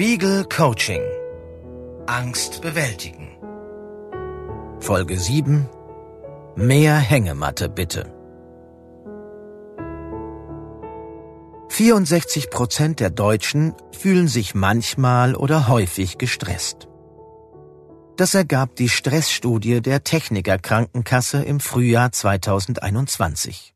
Spiegel Coaching. Angst bewältigen. Folge 7. Mehr Hängematte bitte. 64 Prozent der Deutschen fühlen sich manchmal oder häufig gestresst. Das ergab die Stressstudie der Techniker Krankenkasse im Frühjahr 2021.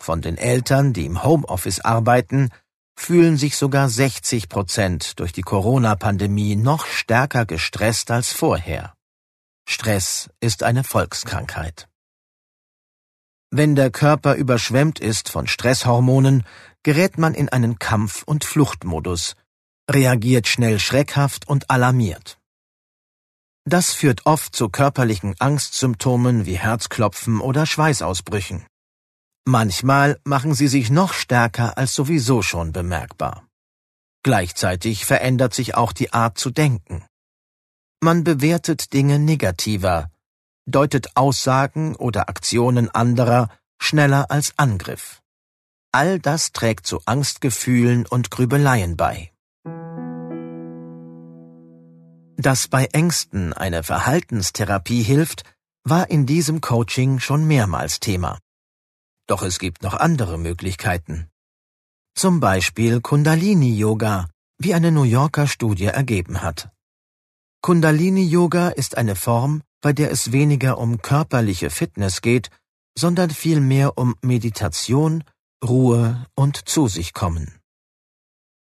Von den Eltern, die im Homeoffice arbeiten, fühlen sich sogar 60 Prozent durch die Corona-Pandemie noch stärker gestresst als vorher. Stress ist eine Volkskrankheit. Wenn der Körper überschwemmt ist von Stresshormonen, gerät man in einen Kampf- und Fluchtmodus, reagiert schnell schreckhaft und alarmiert. Das führt oft zu körperlichen Angstsymptomen wie Herzklopfen oder Schweißausbrüchen. Manchmal machen sie sich noch stärker als sowieso schon bemerkbar. Gleichzeitig verändert sich auch die Art zu denken. Man bewertet Dinge negativer, deutet Aussagen oder Aktionen anderer schneller als Angriff. All das trägt zu Angstgefühlen und Grübeleien bei. Dass bei Ängsten eine Verhaltenstherapie hilft, war in diesem Coaching schon mehrmals Thema. Doch es gibt noch andere Möglichkeiten. Zum Beispiel Kundalini-Yoga, wie eine New Yorker Studie ergeben hat. Kundalini-Yoga ist eine Form, bei der es weniger um körperliche Fitness geht, sondern vielmehr um Meditation, Ruhe und zu sich kommen.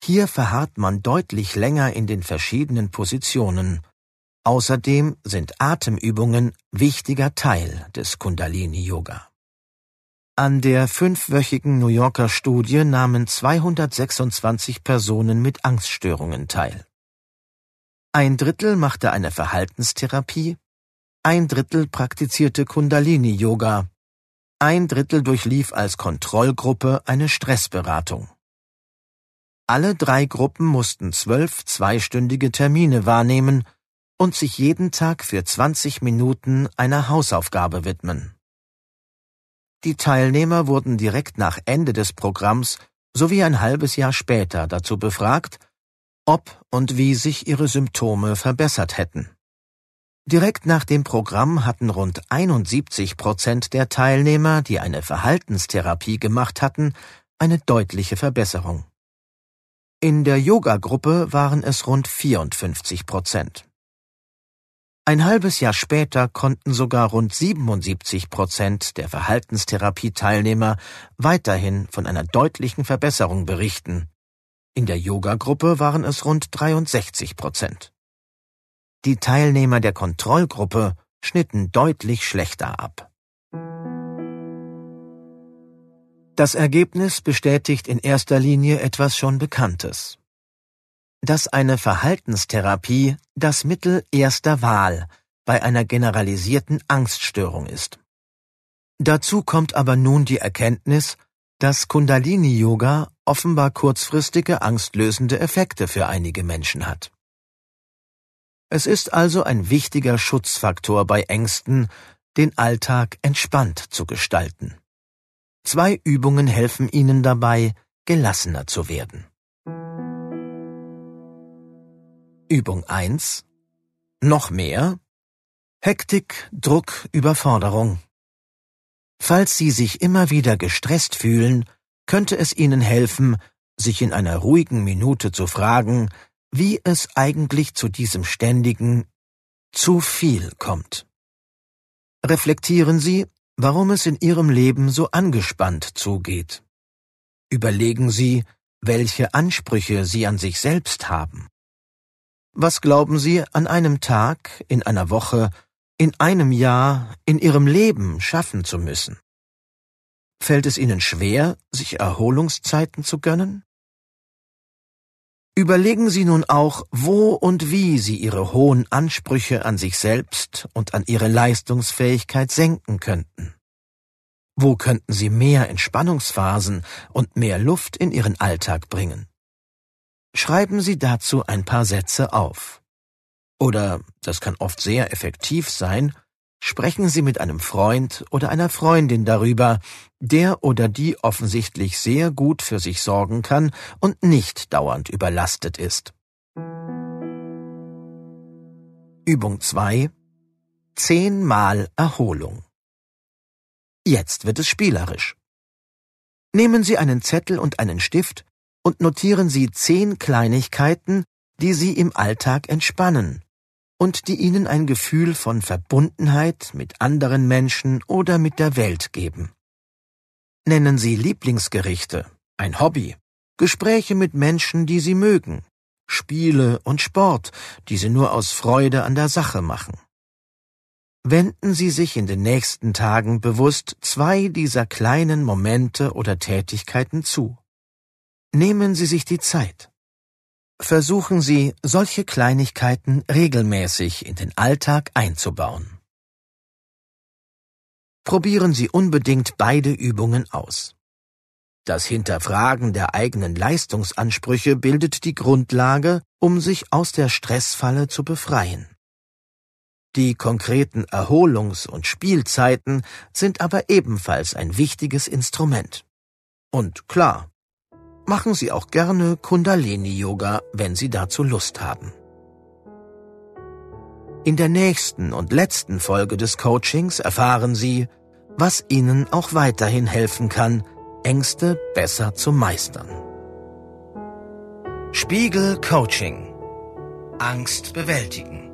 Hier verharrt man deutlich länger in den verschiedenen Positionen. Außerdem sind Atemübungen wichtiger Teil des Kundalini-Yoga. An der fünfwöchigen New Yorker Studie nahmen 226 Personen mit Angststörungen teil. Ein Drittel machte eine Verhaltenstherapie, ein Drittel praktizierte Kundalini-Yoga, ein Drittel durchlief als Kontrollgruppe eine Stressberatung. Alle drei Gruppen mussten zwölf zweistündige Termine wahrnehmen und sich jeden Tag für 20 Minuten einer Hausaufgabe widmen. Die Teilnehmer wurden direkt nach Ende des Programms sowie ein halbes Jahr später dazu befragt, ob und wie sich ihre Symptome verbessert hätten. Direkt nach dem Programm hatten rund 71 Prozent der Teilnehmer, die eine Verhaltenstherapie gemacht hatten, eine deutliche Verbesserung. In der Yoga-Gruppe waren es rund 54 Prozent. Ein halbes Jahr später konnten sogar rund 77 Prozent der Verhaltenstherapie-Teilnehmer weiterhin von einer deutlichen Verbesserung berichten. In der Yoga-Gruppe waren es rund 63 Prozent. Die Teilnehmer der Kontrollgruppe schnitten deutlich schlechter ab. Das Ergebnis bestätigt in erster Linie etwas schon Bekanntes dass eine Verhaltenstherapie das Mittel erster Wahl bei einer generalisierten Angststörung ist. Dazu kommt aber nun die Erkenntnis, dass Kundalini-Yoga offenbar kurzfristige angstlösende Effekte für einige Menschen hat. Es ist also ein wichtiger Schutzfaktor bei Ängsten, den Alltag entspannt zu gestalten. Zwei Übungen helfen Ihnen dabei, gelassener zu werden. Übung 1 Noch mehr Hektik, Druck, Überforderung. Falls Sie sich immer wieder gestresst fühlen, könnte es Ihnen helfen, sich in einer ruhigen Minute zu fragen, wie es eigentlich zu diesem ständigen zu viel kommt. Reflektieren Sie, warum es in Ihrem Leben so angespannt zugeht. Überlegen Sie, welche Ansprüche Sie an sich selbst haben. Was glauben Sie an einem Tag, in einer Woche, in einem Jahr, in Ihrem Leben schaffen zu müssen? Fällt es Ihnen schwer, sich Erholungszeiten zu gönnen? Überlegen Sie nun auch, wo und wie Sie Ihre hohen Ansprüche an sich selbst und an Ihre Leistungsfähigkeit senken könnten. Wo könnten Sie mehr Entspannungsphasen und mehr Luft in Ihren Alltag bringen? Schreiben Sie dazu ein paar Sätze auf. Oder, das kann oft sehr effektiv sein, Sprechen Sie mit einem Freund oder einer Freundin darüber, der oder die offensichtlich sehr gut für sich sorgen kann und nicht dauernd überlastet ist. Übung 2 Zehnmal Erholung Jetzt wird es spielerisch. Nehmen Sie einen Zettel und einen Stift und notieren Sie zehn Kleinigkeiten, die Sie im Alltag entspannen und die Ihnen ein Gefühl von Verbundenheit mit anderen Menschen oder mit der Welt geben. Nennen Sie Lieblingsgerichte, ein Hobby, Gespräche mit Menschen, die Sie mögen, Spiele und Sport, die Sie nur aus Freude an der Sache machen. Wenden Sie sich in den nächsten Tagen bewusst zwei dieser kleinen Momente oder Tätigkeiten zu. Nehmen Sie sich die Zeit. Versuchen Sie, solche Kleinigkeiten regelmäßig in den Alltag einzubauen. Probieren Sie unbedingt beide Übungen aus. Das Hinterfragen der eigenen Leistungsansprüche bildet die Grundlage, um sich aus der Stressfalle zu befreien. Die konkreten Erholungs- und Spielzeiten sind aber ebenfalls ein wichtiges Instrument. Und klar, machen Sie auch gerne Kundalini-Yoga, wenn Sie dazu Lust haben. In der nächsten und letzten Folge des Coachings erfahren Sie, was Ihnen auch weiterhin helfen kann, Ängste besser zu meistern. Spiegel Coaching Angst bewältigen